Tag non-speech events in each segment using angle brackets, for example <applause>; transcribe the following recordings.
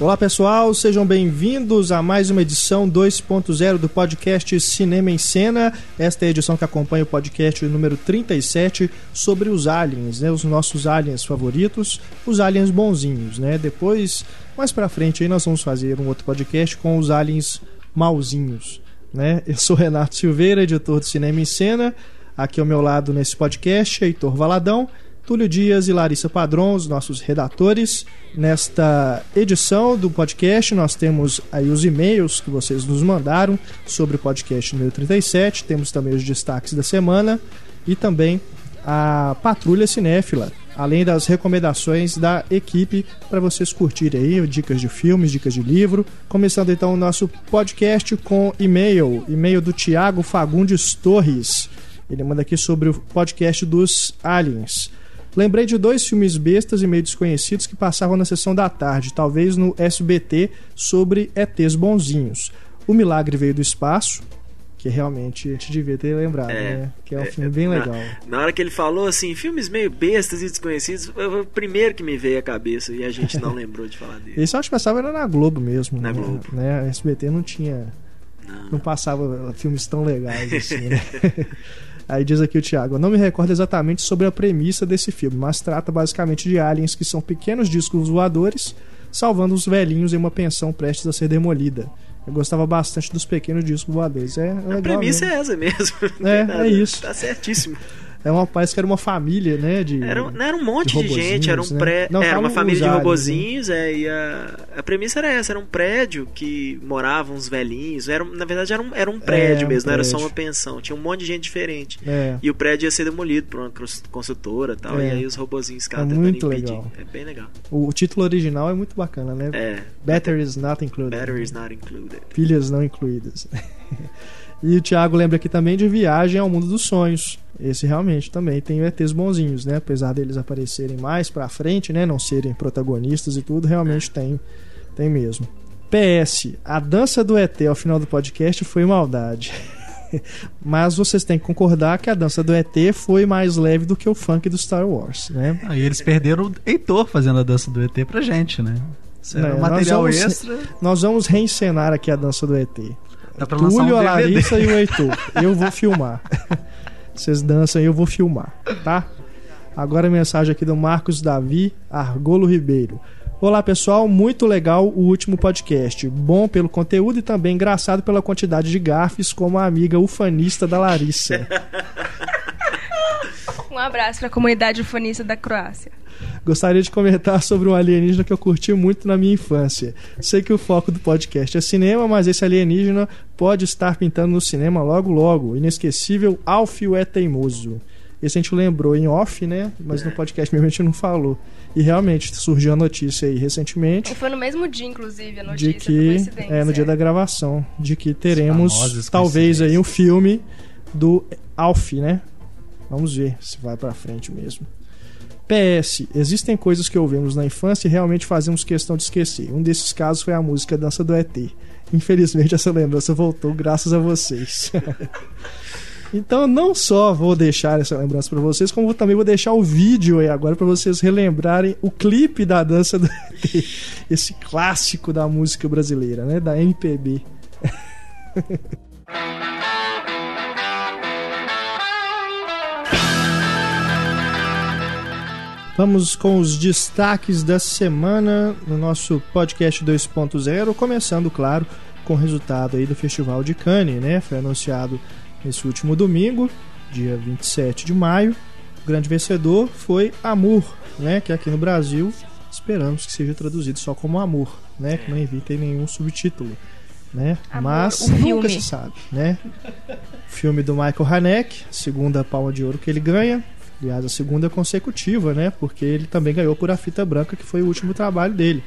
Olá pessoal, sejam bem-vindos a mais uma edição 2.0 do podcast Cinema em Cena. Esta é a edição que acompanha o podcast número 37 sobre os aliens, né? Os nossos aliens favoritos, os aliens bonzinhos, né? Depois, mais pra frente aí nós vamos fazer um outro podcast com os aliens malzinhos, né? Eu sou Renato Silveira, editor do Cinema em Cena. Aqui ao meu lado nesse podcast, Heitor Valadão. Túlio Dias e Larissa Padron, os nossos redatores. Nesta edição do podcast, nós temos aí os e-mails que vocês nos mandaram sobre o podcast número 37. Temos também os destaques da semana e também a Patrulha Cinéfila, além das recomendações da equipe para vocês curtirem aí, dicas de filmes, dicas de livro. Começando então o nosso podcast com e-mail, e-mail do Tiago Fagundes Torres. Ele manda aqui sobre o podcast dos Aliens. Lembrei de dois filmes bestas e meio desconhecidos que passavam na sessão da tarde, talvez no SBT, sobre ETs bonzinhos. O Milagre Veio do Espaço, que realmente a gente devia ter lembrado, é, né? Que é um é, filme bem na, legal. Na hora que ele falou assim, filmes meio bestas e desconhecidos, foi o primeiro que me veio à cabeça e a gente não <laughs> lembrou de falar dele. Esse eu acho que passava era na Globo mesmo. Na né? Globo. Né? A SBT não tinha. Não. não passava filmes tão legais assim, né? <laughs> Aí diz aqui o Thiago: não me recordo exatamente sobre a premissa desse filme, mas trata basicamente de aliens que são pequenos discos voadores salvando os velhinhos em uma pensão prestes a ser demolida. Eu gostava bastante dos pequenos discos voadores. É, é a premissa mesmo. é essa mesmo. <laughs> É, é isso. Tá certíssimo. É uma, parece que era uma família, né? De, era, não era um monte de, de gente, era um né? pré. Não, era uma família de robozinhos, né? é, e a, a premissa era essa, era um prédio que moravam uns velhinhos. Era, na verdade, era um, era um prédio é, mesmo, um não era só uma pensão. Tinha um monte de gente diferente. É. E o prédio ia ser demolido por uma consultora e tal. E É. aí os robozinhos ficavam É tentando muito impedir. legal. É bem legal. O, o título original é muito bacana, né? É. Batteries not included. Batteries not included. Pilhas não incluídas. <laughs> e o Thiago lembra aqui também de Viagem ao Mundo dos Sonhos. Esse realmente também tem ETs bonzinhos, né? Apesar deles aparecerem mais pra frente, né? Não serem protagonistas e tudo, realmente tem, tem mesmo. PS, a dança do ET ao final do podcast foi maldade. <laughs> Mas vocês têm que concordar que a dança do ET foi mais leve do que o funk do Star Wars, né? Ah, e eles perderam o Heitor fazendo a dança do ET pra gente, né? Isso É, um nós material vamos- extra. Nós vamos reencenar aqui a dança do ET. Dá pra Túlio, um a. Larissa e o Heitor. Eu vou filmar. <laughs> Vocês dançam e eu vou filmar, tá? Agora a mensagem aqui do Marcos Davi Argolo Ribeiro. Olá pessoal, muito legal o último podcast. Bom pelo conteúdo e também engraçado pela quantidade de gafes, como a amiga ufanista da Larissa. Um abraço para a comunidade ufanista da Croácia. Gostaria de comentar sobre um alienígena que eu curti muito na minha infância. Sei que o foco do podcast é cinema, mas esse alienígena pode estar pintando no cinema logo logo. Inesquecível Alfio é Teimoso. Esse a gente lembrou em off, né? Mas no podcast mesmo a gente não falou. E realmente surgiu a notícia aí recentemente Foi no mesmo dia, inclusive, a notícia. de que é no dia da gravação de que teremos talvez aí um filme do Alf, né? Vamos ver se vai pra frente mesmo. PS, existem coisas que ouvimos na infância e realmente fazemos questão de esquecer. Um desses casos foi a música Dança do ET. Infelizmente essa lembrança voltou graças a vocês. <laughs> Então não só vou deixar essa lembrança pra vocês, como também vou deixar o vídeo aí agora pra vocês relembrarem o clipe da dança do ET, esse clássico da música brasileira, né, da MPB. <laughs> Vamos com os destaques da semana no nosso podcast 2.0, começando, claro, com o resultado aí do Festival de Cannes, né? Foi anunciado nesse último domingo, dia 27 de maio. O grande vencedor foi Amor, né? Que aqui no Brasil esperamos que seja traduzido só como Amor, né? Que não evitem nenhum subtítulo, né? Amor, Mas nunca filme. se sabe, né? Filme do Michael Haneke, segunda palma de ouro que ele ganha. Aliás, a segunda consecutiva, né? Porque ele também ganhou por A Fita Branca, que foi o último trabalho dele.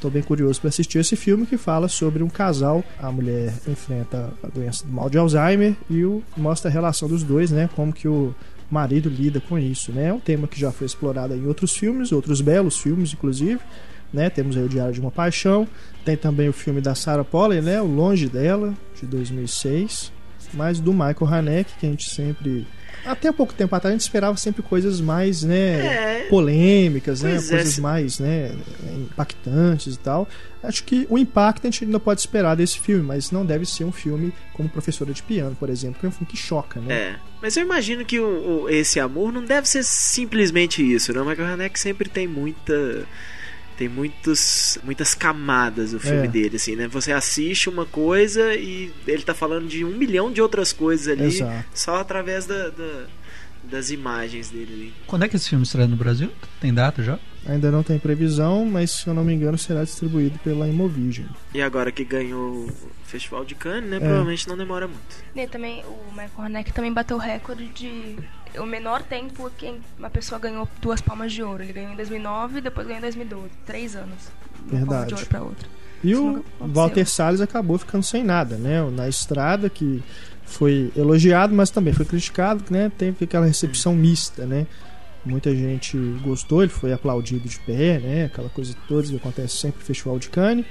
Tô bem curioso para assistir esse filme que fala sobre um casal. A mulher enfrenta a doença do mal de Alzheimer e o, mostra a relação dos dois, né? Como que o marido lida com isso, né? É um tema que já foi explorado em outros filmes, outros belos filmes, inclusive. Né? Temos aí o Diário de uma Paixão. Tem também o filme da Sarah Polley, né? O Longe dela, de 2006. Mas do Michael Haneke, que a gente sempre até pouco tempo atrás a gente esperava sempre coisas mais, né, é, polêmicas, né, coisas é. mais, né, impactantes e tal. Acho que o impacto a gente ainda pode esperar desse filme, mas não deve ser um filme como Professora de Piano, por exemplo, que é um filme que choca, né? É, mas eu imagino que o, o, esse amor não deve ser simplesmente isso, né? O Michael Haneke sempre tem muita tem muitos, muitas camadas o filme é. dele, assim, né? Você assiste uma coisa e ele tá falando de um milhão de outras coisas ali, Exato. só através da, da, das imagens dele ali. Quando é que esse filme estreia no Brasil? Tem data já? Ainda não tem previsão, mas se eu não me engano será distribuído pela Imovision. E agora que ganhou o Festival de Cannes, né? É. Provavelmente não demora muito. E também o Michael Haneke também bateu o recorde de o menor tempo que uma pessoa ganhou duas palmas de ouro. Ele ganhou em 2009 e depois ganhou em 2012. Três anos. Uma Verdade. palma de ouro pra outra. E Isso o Walter Salles acabou ficando sem nada, né? Na estrada que foi elogiado, mas também foi criticado, né? Teve aquela recepção mista, né? Muita gente gostou, ele foi aplaudido de pé, né? Aquela coisa toda que acontece sempre no Festival de Cannes,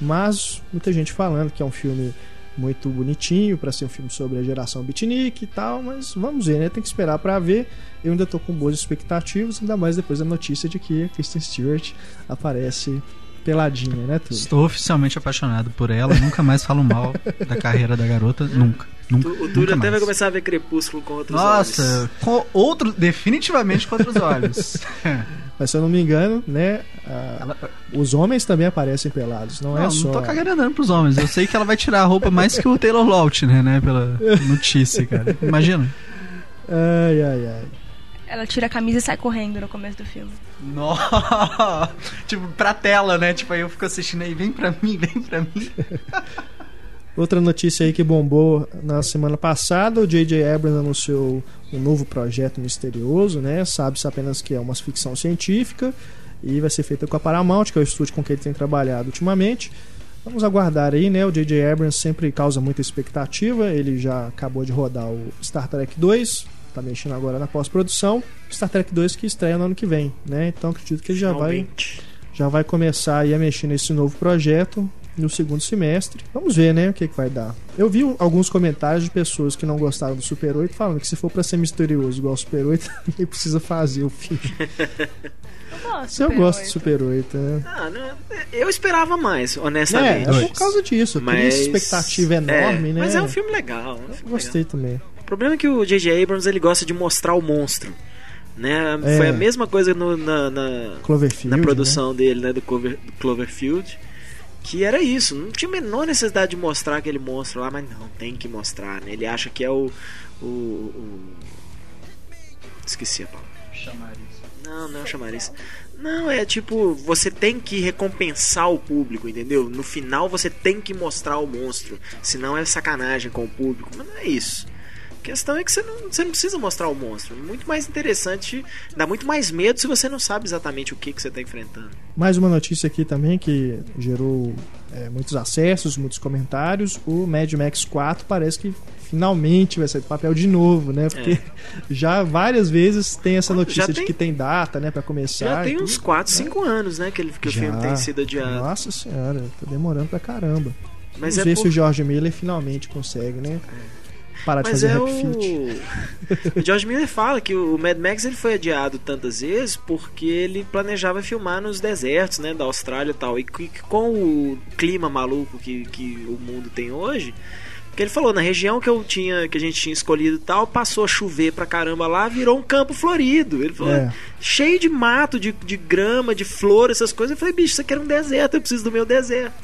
mas muita gente falando que é um filme muito bonitinho para ser um filme sobre a geração beatnik e tal, mas vamos ver, né? Tem que esperar para ver. Eu ainda tô com boas expectativas, ainda mais depois da notícia de que a Kristen Stewart aparece peladinha, né, tudo. Estou oficialmente apaixonado por ela, nunca mais falo mal da carreira da garota, nunca. Nunca, o Túlio até vai começar a ver Crepúsculo com outros Nossa, olhos. Nossa, com outro, definitivamente com outros olhos. <laughs> Mas se eu não me engano, né? A, ela... Os homens também aparecem pelados, não, é não é só. Não tô cagando andando pros homens. Eu sei que ela vai tirar a roupa mais que o Taylor Lautner, né? Pela notícia, cara. Imagina. Ai, ai, ai. Ela tira a camisa e sai correndo no começo do filme. Nossa! <laughs> tipo, pra tela, né? Tipo, aí eu fico assistindo aí, vem pra mim, vem pra mim. <laughs> Outra notícia aí que bombou na semana passada, o J.J. Abrams anunciou um novo projeto misterioso, né? Sabe-se apenas que é uma ficção científica e vai ser feita com a Paramount, que é o estúdio com que ele tem trabalhado ultimamente. Vamos aguardar aí, né? O J.J. Abrams sempre causa muita expectativa. Ele já acabou de rodar o Star Trek 2, tá mexendo agora na pós-produção. Star Trek 2 que estreia no ano que vem, né? Então acredito que ele já vai já vai começar aí a mexer nesse novo projeto no segundo semestre. Vamos ver, né, o que, que vai dar. Eu vi alguns comentários de pessoas que não gostaram do Super 8 falando que se for para ser misterioso igual o Super 8, <laughs> ele precisa fazer o filme. Eu gosto, do Super 8. Né? Ah, não, eu esperava mais, honestamente. É, é por causa disso. Mas... Cria expectativa enorme, é, né? Mas é um filme legal. É um filme gostei legal. também. O problema é que o J.J. Abrams ele gosta de mostrar o monstro. Né? É. Foi a mesma coisa no, na, na, na produção né? dele, né? Do, Clover, do Cloverfield que era isso, não tinha a menor necessidade de mostrar aquele monstro lá, mas não, tem que mostrar, né? Ele acha que é o. o, o... Esqueci a palavra. Chamariz. Não, não é o chamariz. Não, é tipo, você tem que recompensar o público, entendeu? No final você tem que mostrar o monstro, senão é sacanagem com o público, mas não é isso. A questão é que você não, você não precisa mostrar o monstro. Muito mais interessante, dá muito mais medo se você não sabe exatamente o que, que você está enfrentando. Mais uma notícia aqui também que gerou é, muitos acessos, muitos comentários. O Mad Max 4 parece que finalmente vai sair do papel de novo, né? Porque é. <laughs> já várias vezes tem essa notícia tem, de que tem data, né, para começar. Já tem uns 4, 5 é. anos, né, que, ele, que o filme tem sido adiado. Nossa senhora, tá demorando pra caramba. Mas Vamos é ver por... se o George Miller finalmente consegue, né? É parar de Mas fazer é o... <laughs> o George Miller fala que o Mad Max ele foi adiado tantas vezes porque ele planejava filmar nos desertos, né, da Austrália e tal. E com o clima maluco que, que o mundo tem hoje, que ele falou, na região que eu tinha, que a gente tinha escolhido tal, passou a chover pra caramba lá, virou um campo florido. Ele falou, é. cheio de mato, de, de grama, de flor, essas coisas. Eu falei, bicho, isso aqui era um deserto, eu preciso do meu deserto.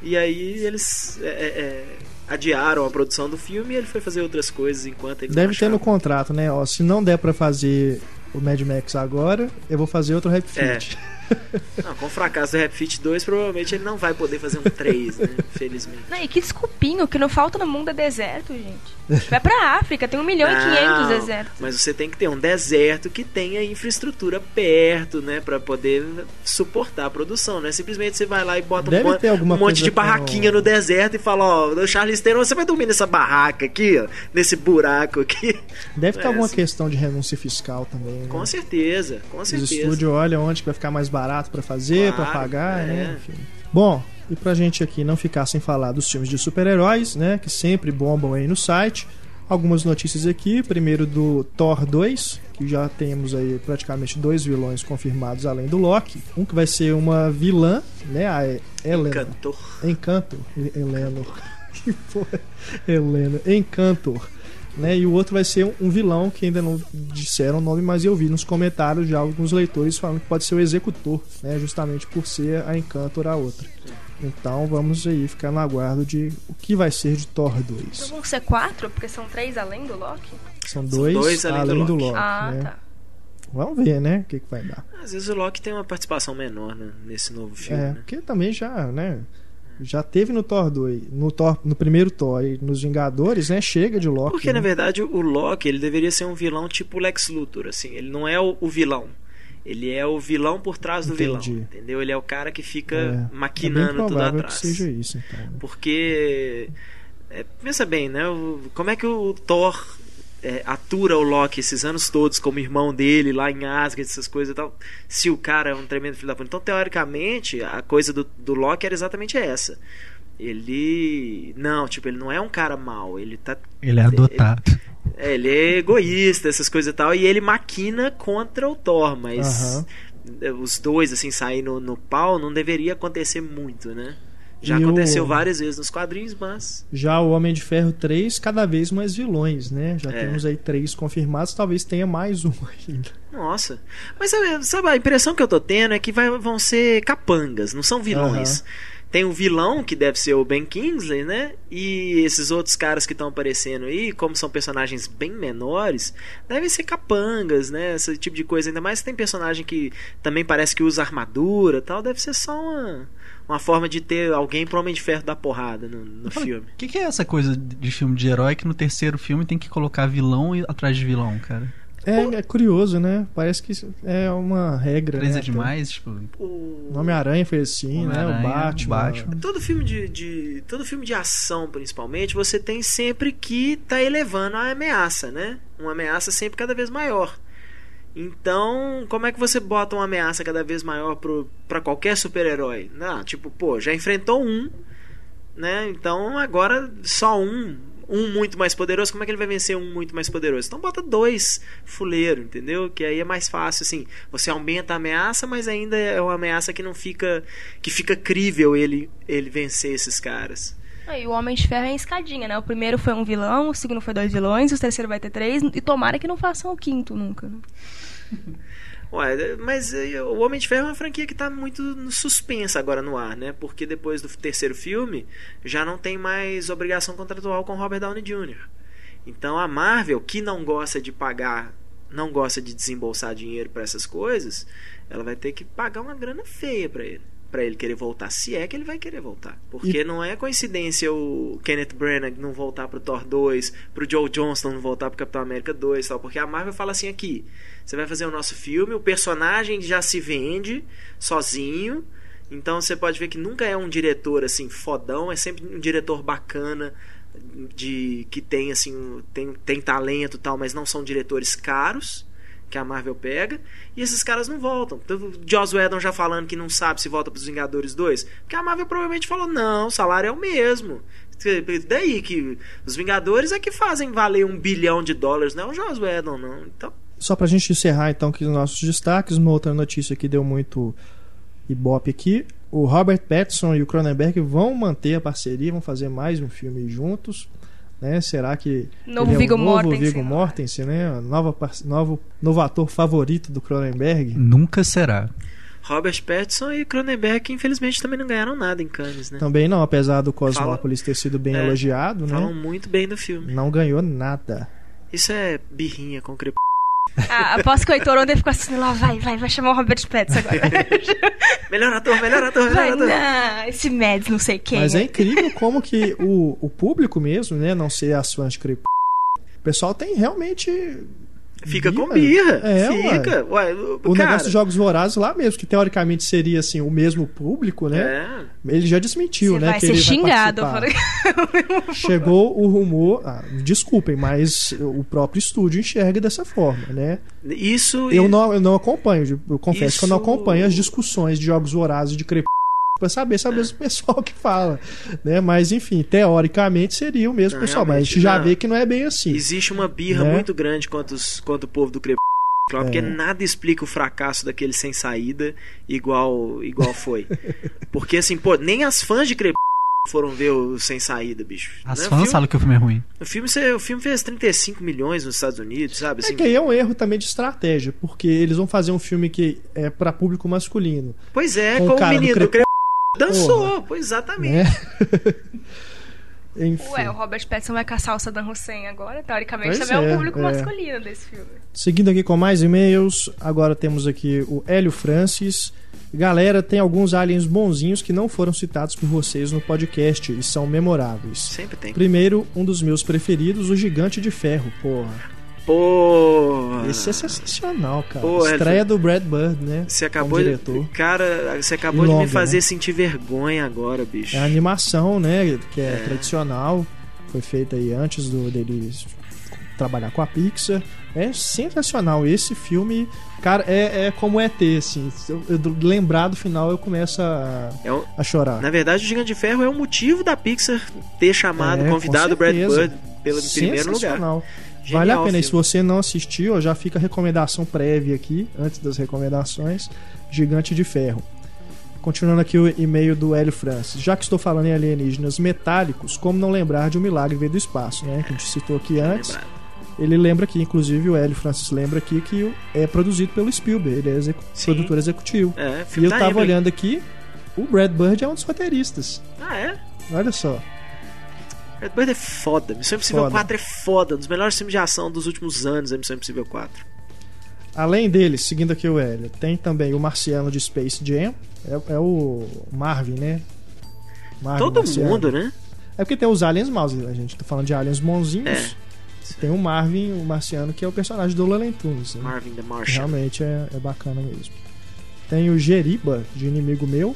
E aí eles é, é, é adiaram a produção do filme e ele foi fazer outras coisas enquanto ele Deve ter no contrato, né? Ó, se não der para fazer o Mad Max agora, eu vou fazer outro Rap Fit. É. <laughs> <laughs> Não, com o fracasso do Rap Fit 2, provavelmente ele não vai poder fazer um 3, né? Felizmente. Não, e que desculpinho, que não falta no mundo é deserto, gente. Vai pra África, tem 1 milhão não, e 500 desertos. Mas você tem que ter um deserto que tenha infraestrutura perto, né? Pra poder suportar a produção, né? Simplesmente você vai lá e bota um, um, monte de barraquinha com... no deserto e fala, ó, oh, Charles Theron, você vai dormir nessa barraca aqui, ó, nesse buraco aqui. Deve ter é, alguma assim. questão de renúncia fiscal também, né? Com certeza, com certeza. O estúdio olha onde que vai ficar mais barato barato para fazer, claro, para pagar, né? é. né? Enfim. Bom, e pra gente aqui não ficar sem falar dos filmes de super-heróis, né? Que sempre bombam aí no site. Algumas notícias aqui. Primeiro do Thor 2, que já temos aí praticamente dois vilões confirmados além do Loki. Um que vai ser uma vilã, né? A Helena. Encantor. Encantor. Helena. <laughs> Que. Helena. Encantor. Né? E o outro vai ser um vilão que ainda não disseram o nome, mas eu vi nos comentários já alguns leitores falando que pode ser o Executor, né? justamente por ser a Encantor a outra. Então vamos aí ficar no aguardo de o que vai ser de Thor 2. Então vão ser quatro, porque são três além do Loki? São dois, são dois além, além, do Loki. Do Loki ah, né? tá. Vamos ver, né? O que, que vai dar. Às vezes o Loki tem uma participação menor né, nesse novo filme. É, né? porque também já, né? Já teve no Thor 2, no, Thor, no primeiro Thor e nos Vingadores, né? Chega de Loki. Porque, né? na verdade, o Loki ele deveria ser um vilão tipo Lex Luthor, assim. Ele não é o, o vilão. Ele é o vilão por trás do Entendi. vilão, entendeu? Ele é o cara que fica é, maquinando é tudo atrás. Que seja isso, então. Né? Porque é, pensa bem, né? O, como é que o Thor é, atura o Loki esses anos todos como irmão dele lá em Asgard, essas coisas e tal, se o cara é um tremendo filho da puta. Então, teoricamente, a coisa do, do Loki era exatamente essa. Ele. Não, tipo, ele não é um cara mau. Ele tá. Ele é adotado. Ele, é, ele é egoísta, essas coisas e tal. E ele maquina contra o Thor, mas. Os dois, assim, sair no, no pau não deveria acontecer muito, né? Já e aconteceu o... várias vezes nos quadrinhos, mas. Já o Homem de Ferro 3, cada vez mais vilões, né? Já é. temos aí três confirmados, talvez tenha mais um <laughs> ainda. Nossa. Mas sabe, a impressão que eu tô tendo é que vai, vão ser capangas, não são vilões. Uhum. Tem o vilão, que deve ser o Ben Kingsley, né? E esses outros caras que estão aparecendo aí, como são personagens bem menores, devem ser capangas, né? Esse tipo de coisa. Ainda mais tem personagem que também parece que usa armadura tal. Deve ser só uma uma forma de ter alguém pro Homem de Ferro dar porrada no, no filme. O que, que, é essa coisa de filme de herói que no terceiro filme tem que colocar vilão atrás de vilão, cara? É, é curioso, né? Parece que é uma regra. Três né? é demais, tipo. O Homem-Aranha foi assim, né? O Batman. Batman. Todo filme de, de, Todo filme de ação, principalmente, você tem sempre que tá elevando a ameaça, né? Uma ameaça sempre cada vez maior. Então, como é que você bota uma ameaça cada vez maior para qualquer super-herói? Não, tipo, pô, já enfrentou um, né? Então agora só um, um muito mais poderoso. Como é que ele vai vencer um muito mais poderoso? Então bota dois fuleiro, entendeu? Que aí é mais fácil, assim. Você aumenta a ameaça, mas ainda é uma ameaça que não fica, que fica crível ele ele vencer esses caras. E o Homem de Ferro é escadinha, né? O primeiro foi um vilão, o segundo foi dois vilões, o terceiro vai ter três, e tomara que não façam o quinto nunca. Né? <laughs> Ué, mas eh, o Homem de Ferro é uma franquia que está muito suspensa agora no ar, né? Porque depois do terceiro filme já não tem mais obrigação contratual com Robert Downey Jr. Então a Marvel, que não gosta de pagar, não gosta de desembolsar dinheiro para essas coisas, ela vai ter que pagar uma grana feia para ele para ele querer voltar, se é que ele vai querer voltar. Porque e... não é coincidência o Kenneth Branagh não voltar pro Thor 2, pro Joe Johnston não voltar pro Capitão América 2, tal, porque a Marvel fala assim aqui, você vai fazer o nosso filme, o personagem já se vende sozinho, então você pode ver que nunca é um diretor assim fodão, é sempre um diretor bacana de que tem assim, tem, tem talento tal, mas não são diretores caros que a Marvel pega, e esses caras não voltam. Então, Joss Whedon já falando que não sabe se volta para os Vingadores 2, porque a Marvel provavelmente falou: não, o salário é o mesmo. Daí que os Vingadores é que fazem valer um bilhão de dólares, não é o Joss Whedon, não. Então. Só pra gente encerrar então aqui os nossos destaques, uma outra notícia que deu muito ibope aqui. O Robert Pattinson e o Cronenberg vão manter a parceria, vão fazer mais um filme juntos. Né? Será que novo Viggo é o novo Mortensen, Viggo Mortensen, né? Nova, novo, novo ator favorito do Cronenberg? Nunca será. Robert Pattinson e Cronenberg, infelizmente, também não ganharam nada em Cannes, né? Também não, apesar do Cosmópolis ter sido bem é, elogiado, né? Falam muito bem do filme. Não ganhou nada. Isso é birrinha com crepúsculo. Ah, aposto que o Heitor ontem ficou assim lá, vai, vai, vai chamar o Robert Pattinson agora. <laughs> melhor ator, melhor ator, melhor vai, ator. Não, esse Mads, não sei quem. Mas é, é incrível como que o, o público mesmo, né, não ser as fãs de Crepúsculo, o pessoal tem realmente Fica birra. com birra. É, Fica. Ué. Ué, o cara... negócio dos Jogos Vorazes lá mesmo, que teoricamente seria assim, o mesmo público, né? É. Ele já desmentiu, Você né? Vai que ser ele xingado. Vai <laughs> Chegou o rumor. Ah, desculpem, mas o próprio estúdio enxerga dessa forma, né? Isso. Eu, não, eu não acompanho, eu confesso Isso... que eu não acompanho as discussões de Jogos Vorazes de Crepúsculo para saber se é o mesmo pessoal que fala, né? Mas enfim, teoricamente seria o mesmo não, pessoal, mas a gente já não. vê que não é bem assim. Existe uma birra né? muito grande contra, os, contra o povo do Crepúsculo, é. porque nada explica o fracasso daquele sem saída igual igual foi. porque assim, pô, nem as fãs de Crepúsculo foram ver o Sem Saída, bicho. As né? fãs filme, falam que o filme é ruim. O filme, o filme fez 35 milhões nos Estados Unidos, sabe? É assim, é que aí é um erro também de estratégia, porque eles vão fazer um filme que é para público masculino. Pois é, com, com o menino do cre... dançou, pois exatamente. É. <laughs> Enfim. Ué, o Robert Pattinson vai caçar o Saddam Hussein agora, teoricamente pois também é, é o público é. masculino desse filme. Seguindo aqui com mais e-mails, agora temos aqui o Hélio Francis. Galera, tem alguns aliens bonzinhos que não foram citados por vocês no podcast e são memoráveis. Sempre tem. Primeiro, um dos meus preferidos, o Gigante de Ferro, porra. Porra. Esse é sensacional, cara. Porra, Estreia do Brad Bird, né? Você acabou de. Cara, você acabou de me fazer né? sentir vergonha agora, bicho. É a animação, né? Que é, é. tradicional. Foi feita aí antes do, deles trabalhar com a Pixar. É sensacional. Esse filme, cara, é, é como ET, assim. Eu, eu, lembrar do final, eu começo a, é um, a chorar. Na verdade, o Gigante de Ferro é o motivo da Pixar ter chamado, é, convidado o Brad Bird pelo primeiro lugar. Genial, vale a pena. E se você não assistiu, já fica a recomendação prévia aqui, antes das recomendações: Gigante de Ferro. Continuando aqui o e-mail do Hélio Francis. Já que estou falando em alienígenas metálicos, como não lembrar de um milagre veio do espaço, né? Que a gente citou aqui antes. Ele lembra aqui, inclusive o Hélio Francis lembra aqui que é produzido pelo Spielberg, ele é execu produtor executivo. É, e eu tava olhando aqui, o Brad Bird é um dos roteiristas. Ah, é? Olha só. Brad Bird é foda. Missão Impossível foda. 4 é foda. Um dos melhores filmes de ação dos últimos anos é Missão Impossível 4. Além dele, seguindo aqui o Hélio, tem também o Marciano de Space Jam. É, é o Marvin, né? Marvin Todo Marciano. mundo, né? É porque tem os aliens maus, a gente tá falando de aliens bonzinhos. É. Tem o Marvin, o Marciano, que é o personagem do Looney Tunes. Né? Marvin the Martian. Realmente é, é bacana mesmo. Tem o Geriba, de Inimigo Meu.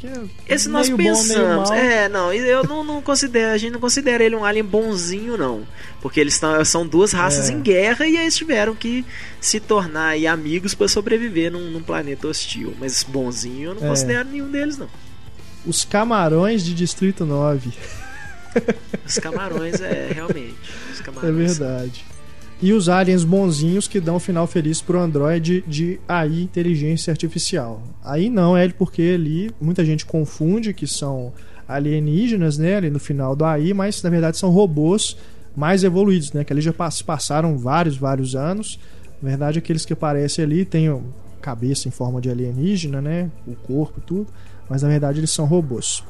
Que é Esse nós pensamos. Bom, é, não, eu não, não considero, a gente não considera ele um alien bonzinho, não. Porque eles são duas raças é. em guerra e eles tiveram que se tornar amigos para sobreviver num, num, planeta hostil. Mas bonzinho eu não é. considero nenhum deles, não. Os camarões de Distrito 9. Os camarões é realmente. Os <laughs> camarões. É verdade. E os aliens bonzinhos que dão final feliz pro Android de AI, inteligência artificial. Aí não, é porque ali muita gente confunde que são alienígenas, né, ali no final do AI, mas na verdade são robôs mais evoluídos, né, que ali já passaram vários, vários anos. Na verdade, aqueles que aparecem ali têm cabeça em forma de alienígena, né, o corpo e tudo, mas na verdade eles são robôs.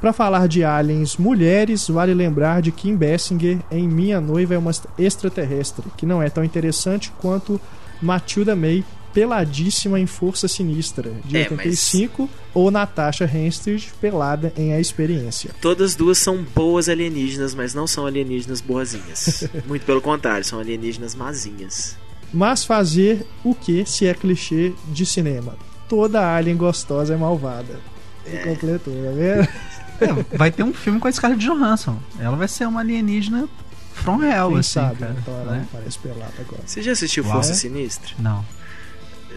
Para falar de aliens mulheres, vale lembrar de Kim Basinger em Minha Noiva é uma Extraterrestre, que não é tão interessante quanto Matilda May peladíssima em Força Sinistra, de é, 85, mas... ou Natasha Henstridge pelada em A Experiência. Todas duas são boas alienígenas, mas não são alienígenas boazinhas. <laughs> Muito pelo contrário, são alienígenas mazinhas. Mas fazer o que se é clichê de cinema? Toda alien gostosa é malvada. É. completou, tá vendo? <laughs> É, vai ter um filme com a Scarlett Johansson. Ela vai ser uma alienígena from hell, Quem assim, sabe, cara. Então ela né? parece pelada agora. Você já assistiu Uau. Força Sinistra? Não.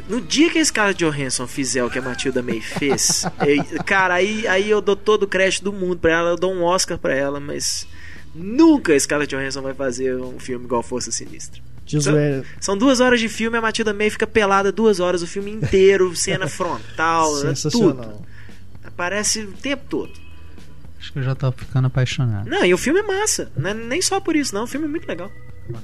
No dia que a Scarlett Johansson fizer o que a Matilda May fez, <laughs> eu, cara, aí, aí eu dou todo o crédito do mundo pra ela, eu dou um Oscar pra ela, mas nunca a Scarlett Johansson vai fazer um filme igual Força Sinistra. São, são, duas horas de filme, a Matilda May fica pelada duas horas, o filme inteiro, <laughs> cena frontal, tudo. Aparece o tempo todo. Acho que eu já tô ficando apaixonado. Não, e o filme é massa. Não é nem só por isso, não. O filme é muito legal.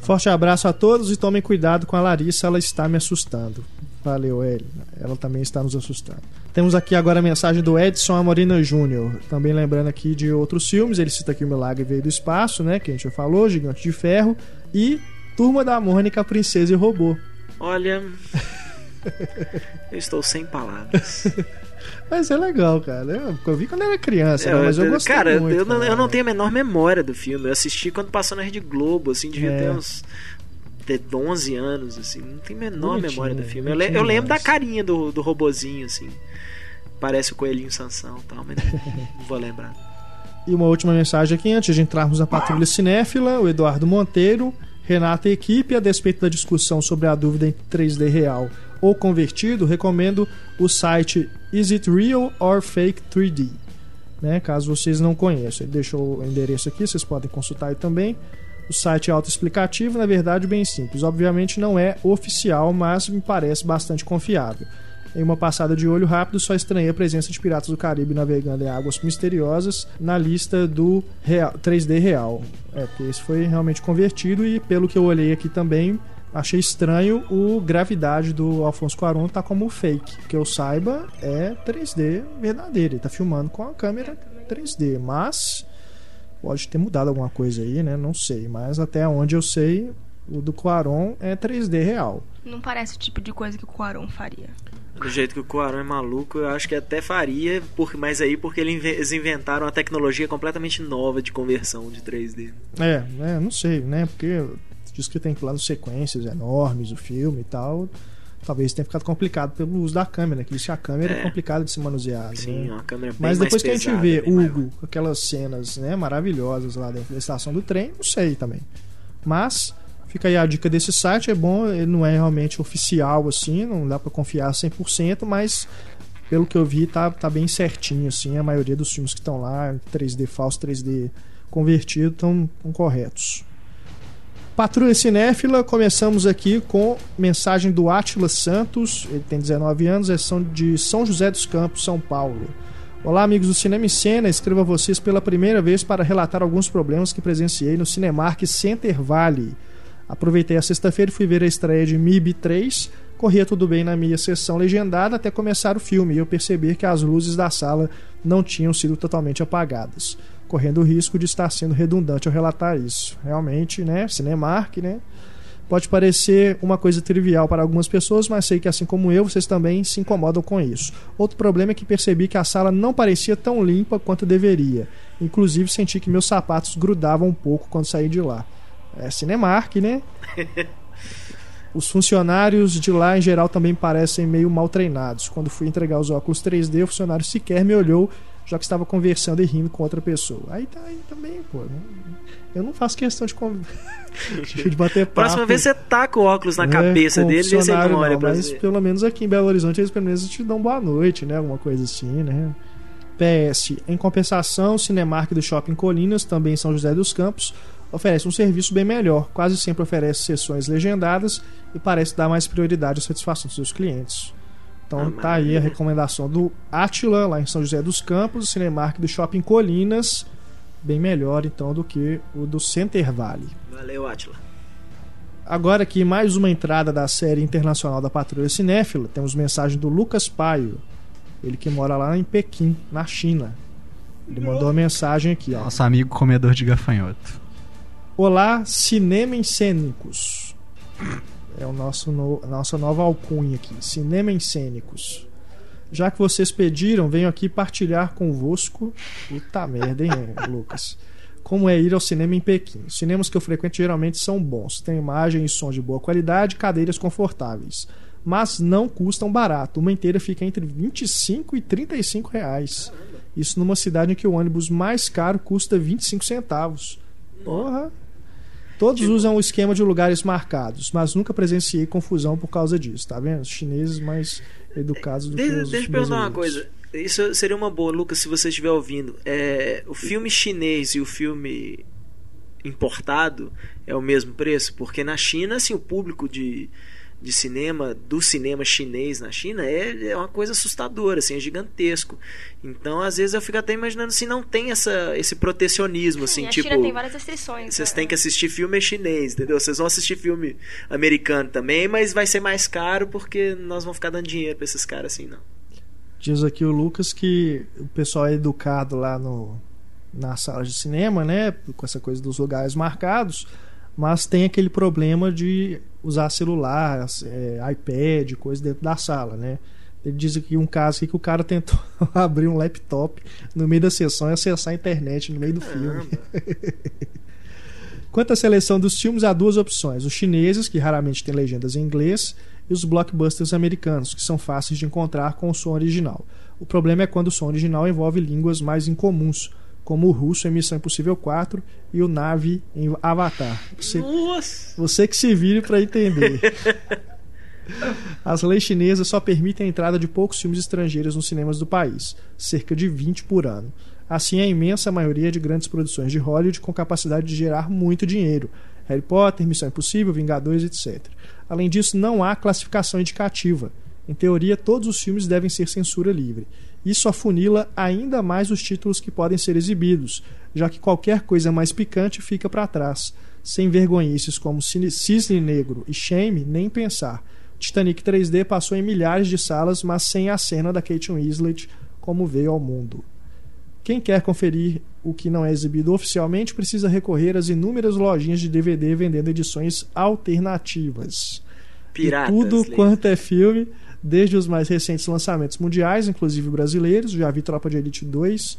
Forte abraço a todos e tomem cuidado com a Larissa, ela está me assustando. Valeu, Eli. Ela também está nos assustando. Temos aqui agora a mensagem do Edson Amorina Júnior. Também lembrando aqui de outros filmes. Ele cita aqui o Milagre Veio do Espaço, né? Que a gente já falou, Gigante de Ferro. E Turma da Mônica, Princesa e Robô. Olha. <laughs> eu estou sem palavras. <laughs> Mas é legal, cara. Eu vi quando era criança, né? mas eu gostei cara, muito. Eu, não, eu não tenho a menor memória do filme. Eu assisti quando passou na Rede Globo, assim, devia é. ter uns 11 anos, assim. Não tenho a menor bonitinho, memória do filme. Eu, le eu, lembro da carinha do, do robozinho, assim. Parece o coelhinho Sansão e tal, mas não vou lembrar. E uma última mensagem aqui, antes de entrarmos na Patrulha Cinéfila, o Eduardo Monteiro Renata e equipe, a despeito da discussão sobre a dúvida entre 3D real ou convertido, recomendo o site Is It Real or Fake 3D? Né, caso vocês não conheçam. Ele deixou o endereço aqui, vocês podem consultar também. O site é autoexplicativo, na verdade, bem simples. Obviamente não é oficial, mas me parece bastante confiável. Em uma passada de olho rápido, só estranhei a presença de piratas do Caribe navegando em águas misteriosas na lista do real, 3D real. É, porque esse foi realmente convertido e, pelo que eu olhei aqui também, achei estranho o Gravidade do Alfonso Cuarón tá como fake. Que eu saiba, é 3D verdadeiro. Ele tá filmando com a câmera 3D, mas pode ter mudado alguma coisa aí, né? Não sei. Mas até onde eu sei, o do Cuarón é 3D real. Não parece o tipo de coisa que o Cuarón faria do jeito que o Cuarón é maluco, eu acho que até faria, por, mas aí porque eles inventaram uma tecnologia completamente nova de conversão de 3D. É, é não sei, né? Porque diz que tem planos sequências enormes, o filme e tal. Talvez tenha ficado complicado pelo uso da câmera, que isso a câmera é, é complicada de se manusear. Sim, né? uma câmera bem Mas depois que a gente vê Hugo, com aquelas cenas né, maravilhosas lá dentro da estação do trem, não sei também. Mas Fica aí a dica desse site, é bom, ele não é realmente oficial assim, não dá para confiar 100%, mas pelo que eu vi tá, tá bem certinho assim, a maioria dos filmes que estão lá, 3D falso, 3D convertido, estão corretos. Patrulha Cinéfila, começamos aqui com mensagem do Atila Santos, ele tem 19 anos, é de São José dos Campos, São Paulo. Olá, amigos do Cinema e Cena, escrevo a vocês pela primeira vez para relatar alguns problemas que presenciei no Cinemark Center Valley Aproveitei a sexta-feira e fui ver a estreia de MIB 3. Corria tudo bem na minha sessão legendada até começar o filme e eu perceber que as luzes da sala não tinham sido totalmente apagadas, correndo o risco de estar sendo redundante ao relatar isso. Realmente, né? Cinemark, né? Pode parecer uma coisa trivial para algumas pessoas, mas sei que assim como eu, vocês também se incomodam com isso. Outro problema é que percebi que a sala não parecia tão limpa quanto deveria. Inclusive senti que meus sapatos grudavam um pouco quando saí de lá. É Cinemark, né? <laughs> Os funcionários de lá, em geral, também parecem meio mal treinados. Quando fui entregar os óculos 3D, o funcionário sequer me olhou, já que estava conversando e rindo com outra pessoa. Aí, tá, aí também, pô. Eu não faço questão de, con... <laughs> de bater papo. Próxima vez você taca o óculos na é, cabeça dele e você não olha não, pra Mas pelo menos aqui em Belo Horizonte eles pelo menos te dão boa noite, né? Alguma coisa assim, né? PS. Em compensação, Cinemark do Shopping Colinas, também em São José dos Campos, oferece um serviço bem melhor, quase sempre oferece sessões legendadas e parece dar mais prioridade à satisfação dos seus clientes. Então ah, tá aí a recomendação do Atila, lá em São José dos Campos, o Cinemark do Shopping Colinas, bem melhor então do que o do Center Valley. Valeu, Atila. Agora aqui mais uma entrada da série internacional da Patrulha Cinéfila, temos mensagem do Lucas Paio, ele que mora lá em Pequim, na China. Ele mandou uma mensagem aqui, ó. Nosso amigo comedor de gafanhoto. Olá, Cinema em Cênicos. É o nosso no, nossa nova alcunha aqui. Cinema em Cênicos. Já que vocês pediram, venho aqui partilhar convosco. Puta merda, hein, <laughs> Lucas? Como é ir ao cinema em Pequim. Os cinemas que eu frequento geralmente são bons. Tem imagem e som de boa qualidade, cadeiras confortáveis. Mas não custam barato. Uma inteira fica entre 25 e 35 reais. Isso numa cidade em que o ônibus mais caro custa 25 centavos. Porra! Todos tipo... usam o esquema de lugares marcados, mas nunca presenciei confusão por causa disso, tá vendo? Os chineses mais educados do deixa, que os Deixa eu perguntar uma coisa. Isso seria uma boa, Lucas, se você estiver ouvindo. É, o filme chinês e o filme importado é o mesmo preço? Porque na China, assim, o público de de cinema do cinema chinês na China é, é uma coisa assustadora, assim, é gigantesco. Então, às vezes eu fico até imaginando se não tem essa, esse protecionismo, assim, a tipo. China tem várias restrições. Vocês né? têm que assistir filme chinês, entendeu? Vocês vão assistir filme americano também, mas vai ser mais caro porque nós vamos ficar dando dinheiro pra esses caras assim, não. Diz aqui o Lucas que o pessoal é educado lá no, na sala de cinema, né? Com essa coisa dos lugares marcados mas tem aquele problema de usar celular, é, iPad, coisa dentro da sala, né? Ele diz aqui um caso aqui que o cara tentou <laughs> abrir um laptop no meio da sessão e acessar a internet no meio do filme. <laughs> Quanto à seleção dos filmes, há duas opções: os chineses, que raramente têm legendas em inglês, e os blockbusters americanos, que são fáceis de encontrar com o som original. O problema é quando o som original envolve línguas mais incomuns, como o russo em Missão Impossível 4 e o Nave em Avatar. Você, Nossa. você que se vire para entender. As leis chinesas só permitem a entrada de poucos filmes estrangeiros nos cinemas do país, cerca de 20 por ano. Assim, a imensa maioria de grandes produções de Hollywood com capacidade de gerar muito dinheiro. Harry Potter, Missão Impossível, Vingadores, etc. Além disso, não há classificação indicativa. Em teoria, todos os filmes devem ser censura livre. Isso afunila ainda mais os títulos que podem ser exibidos, já que qualquer coisa mais picante fica para trás. Sem vergonhices como Cisne Negro e Shame, nem pensar. Titanic 3D passou em milhares de salas, mas sem a cena da Kate Winslet como veio ao mundo. Quem quer conferir o que não é exibido oficialmente precisa recorrer às inúmeras lojinhas de DVD vendendo edições alternativas. Piratas, e tudo quanto é filme, desde os mais recentes lançamentos mundiais, inclusive brasileiros, já vi Tropa de Elite 2,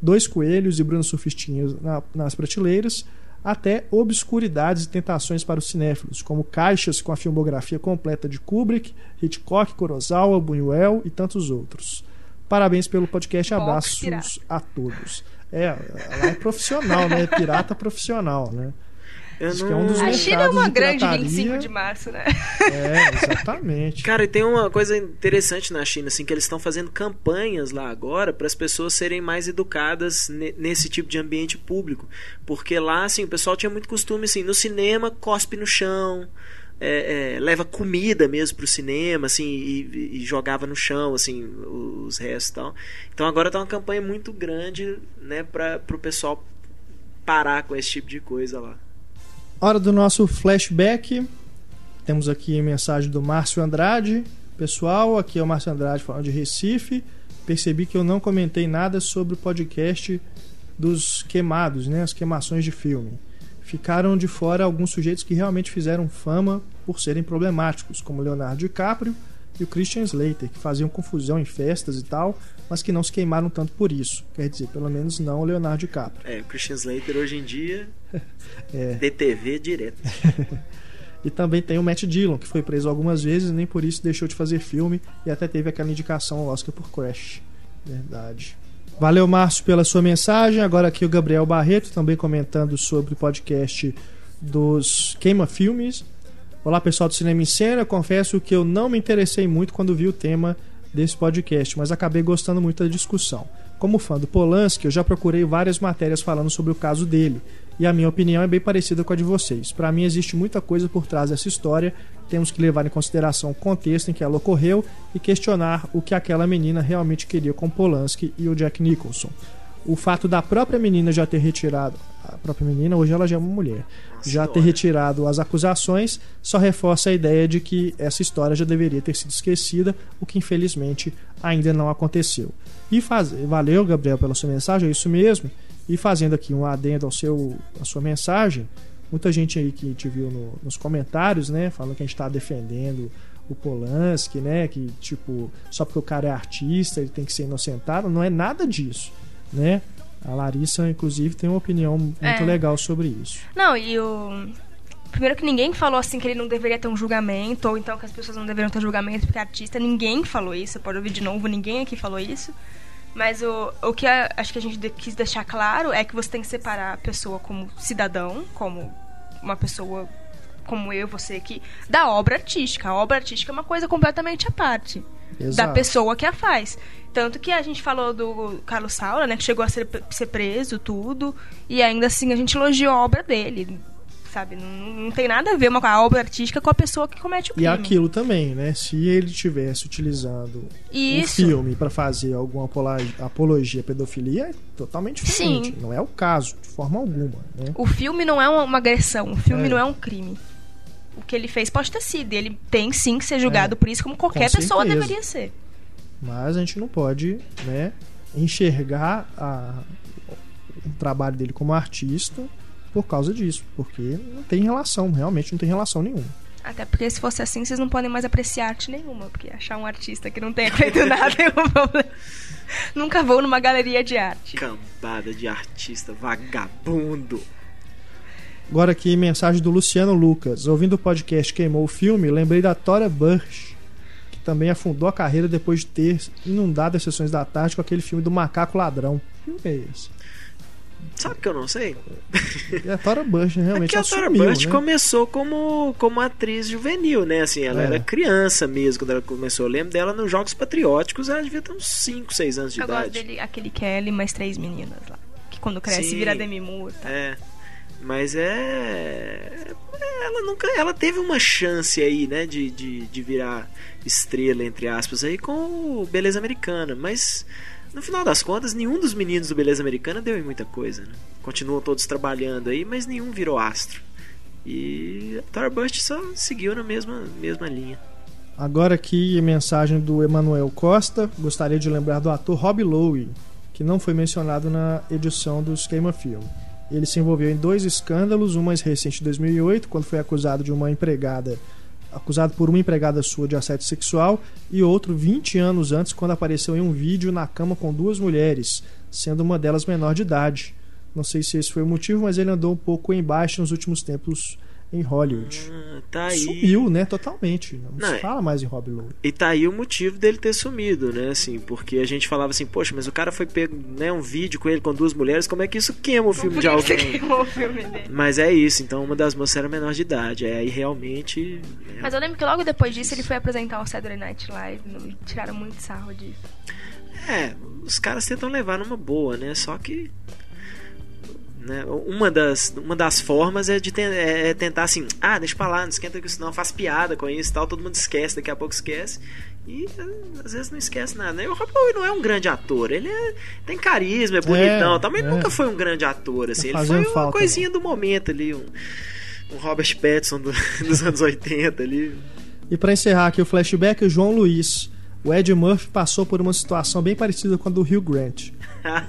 Dois Coelhos e Bruno Surfistinhos na, nas prateleiras, até obscuridades e tentações para os cinéfilos, como caixas com a filmografia completa de Kubrick, Hitchcock, Kurosawa, Buñuel e tantos outros. Parabéns pelo podcast, abraços a todos. É, ela é profissional, né? É pirata profissional, né? Eu não... é um a China é uma grande 25 de março, né? É, exatamente. <laughs> Cara, e tem uma coisa interessante na China, assim, que eles estão fazendo campanhas lá agora para as pessoas serem mais educadas nesse tipo de ambiente público. Porque lá, assim, o pessoal tinha muito costume, assim, no cinema, cospe no chão. É, é, leva comida mesmo pro cinema, assim, e, e, jogava no chão, assim, os restos e tal. Então agora tá uma campanha muito grande, né, para pro pessoal parar com esse tipo de coisa lá. Hora do nosso flashback. Temos aqui mensagem do Márcio Andrade. Pessoal, aqui é o Márcio Andrade falando de Recife. Percebi que eu não comentei nada sobre o podcast dos queimados, né? As queimações de filme. Ficaram de fora alguns sujeitos que realmente fizeram fama por serem problemáticos, como Leonardo DiCaprio e o Christian Slater, que faziam confusão em festas e tal, mas que não se queimaram tanto por isso. Quer dizer, pelo menos não o Leonardo DiCaprio. É, o Christian Slater hoje em dia <laughs> é. DTV direto. <laughs> e também tem o Matt Dillon, que foi preso algumas vezes e nem por isso deixou de fazer filme e até teve aquela indicação ao Oscar por Crash. Verdade. Valeu, Márcio, pela sua mensagem. Agora aqui o Gabriel Barreto também comentando sobre o podcast dos Queima Filmes. Olá, pessoal do Cinema em Cena. Confesso que eu não me interessei muito quando vi o tema desse podcast, mas acabei gostando muito da discussão. Como fã do Polanski, eu já procurei várias matérias falando sobre o caso dele, e a minha opinião é bem parecida com a de vocês. Para mim, existe muita coisa por trás dessa história, temos que levar em consideração o contexto em que ela ocorreu e questionar o que aquela menina realmente queria com Polanski e o Jack Nicholson. O fato da própria menina já ter retirado a própria menina, hoje ela já é uma mulher, já ter retirado as acusações, só reforça a ideia de que essa história já deveria ter sido esquecida, o que infelizmente ainda não aconteceu. E faz... valeu, Gabriel, pela sua mensagem, é isso mesmo. E fazendo aqui um adendo ao seu, à sua mensagem, muita gente aí que te viu no, nos comentários, né, falando que a gente está defendendo o Polanski, né, que tipo, só porque o cara é artista, ele tem que ser inocentado, não é nada disso, né? A Larissa, inclusive, tem uma opinião muito é. legal sobre isso. Não, e o. Primeiro que ninguém falou assim que ele não deveria ter um julgamento, ou então que as pessoas não deveriam ter julgamento porque é artista. Ninguém falou isso. Pode ouvir de novo, ninguém aqui falou isso. Mas o, o que a, acho que a gente quis deixar claro é que você tem que separar a pessoa como cidadão, como uma pessoa como eu, você aqui, da obra artística. A obra artística é uma coisa completamente à parte Exato. da pessoa que a faz. Tanto que a gente falou do Carlos Saura, né? Que chegou a ser, ser preso, tudo. E ainda assim a gente elogiou a obra dele. Sabe? Não, não tem nada a ver uma, a obra artística com a pessoa que comete o crime. E aquilo também, né? Se ele tivesse utilizando Isso. um filme para fazer alguma apologia à pedofilia, é totalmente diferente. Sim. Não é o caso, de forma alguma. Né? O filme não é uma, uma agressão, o filme é. não é um crime o que ele fez pode ter sido. Ele tem sim que ser julgado é, por isso, como qualquer pessoa deveria ser. Mas a gente não pode né, enxergar a, o trabalho dele como artista por causa disso, porque não tem relação, realmente não tem relação nenhuma. Até porque se fosse assim, vocês não podem mais apreciar arte nenhuma, porque achar um artista que não tenha feito <laughs> nada é um problema. Nunca vou numa galeria de arte. Cambada de artista vagabundo. Agora aqui, mensagem do Luciano Lucas. Ouvindo o podcast Queimou o Filme, lembrei da Tora Bush, que também afundou a carreira depois de ter inundado as sessões da tarde com aquele filme do Macaco Ladrão. Que filme é esse? Sabe que eu não sei? E a Tora Bush realmente é que a Tora Bush né? começou como, como atriz juvenil, né? Assim, ela é. era criança mesmo quando ela começou. Eu lembro dela nos Jogos Patrióticos, ela devia ter uns 5, 6 anos de eu idade. Eu gosto dele, aquele Kelly mais três meninas lá. Que quando cresce Sim, vira Demi Moore. Tá? É. Mas é. Ela nunca. Ela teve uma chance aí, né? De, de, de virar estrela, entre aspas, aí com o Beleza Americana. Mas no final das contas, nenhum dos meninos do Beleza Americana deu em muita coisa, né? Continuam todos trabalhando aí, mas nenhum virou astro. E Starbust só seguiu na mesma, mesma linha. Agora aqui, mensagem do Emanuel Costa. Gostaria de lembrar do ator Rob Lowe, que não foi mencionado na edição do Schema Film. Ele se envolveu em dois escândalos, um mais recente em 2008, quando foi acusado de uma empregada acusado por uma empregada sua de assédio sexual, e outro 20 anos antes, quando apareceu em um vídeo na cama com duas mulheres, sendo uma delas menor de idade. Não sei se esse foi o motivo, mas ele andou um pouco embaixo nos últimos tempos em Hollywood. Ah, tá aí. Sumiu, né? Totalmente. Não, não se fala mais em Rob Lowe. E tá aí o motivo dele ter sumido, né? Assim, porque a gente falava assim, poxa, mas o cara foi pego, né, um vídeo com ele com duas mulheres, como é que isso queima o filme de alguém? o filme dele. Mas é isso, então uma das moças era menor de idade. É aí realmente. É... Mas eu lembro que logo depois disso ele foi apresentar o Saturday Night Live e tiraram muito sarro disso. É, os caras tentam levar numa boa, né? Só que né? Uma, das, uma das formas é de ten, é, é tentar assim, ah, deixa pra lá, não esquenta com isso não, faz piada com isso tal, todo mundo esquece, daqui a pouco esquece. E às vezes não esquece nada. Né? O Rob Lowe não é um grande ator, ele é, tem carisma, é bonitão, é, também é. nunca foi um grande ator, assim, ele foi uma falta, coisinha do momento ali, um, um Robert Pattinson do, <laughs> dos anos 80 ali. E para encerrar aqui o flashback, o João Luiz. O Ed Murphy passou por uma situação bem parecida com a do Hugh Grant.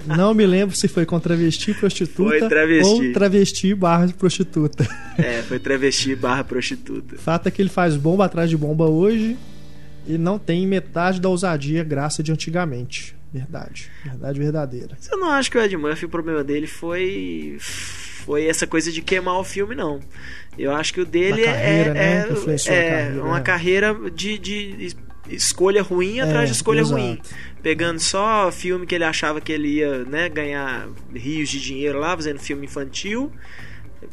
Não me lembro se foi com travesti prostituta foi travesti. ou travesti barra prostituta. É, foi travesti barra prostituta. Fato é que ele faz bomba atrás de bomba hoje e não tem metade da ousadia graça de antigamente. Verdade. Verdade verdadeira. Eu não acho que o Ed Murphy, o problema dele foi foi essa coisa de queimar o filme, não. Eu acho que o dele carreira, é, né? é, é carreira, uma é. carreira de, de escolha ruim atrás é, de escolha exato. ruim. Pegando só filme que ele achava que ele ia né, ganhar rios de dinheiro lá, fazendo filme infantil.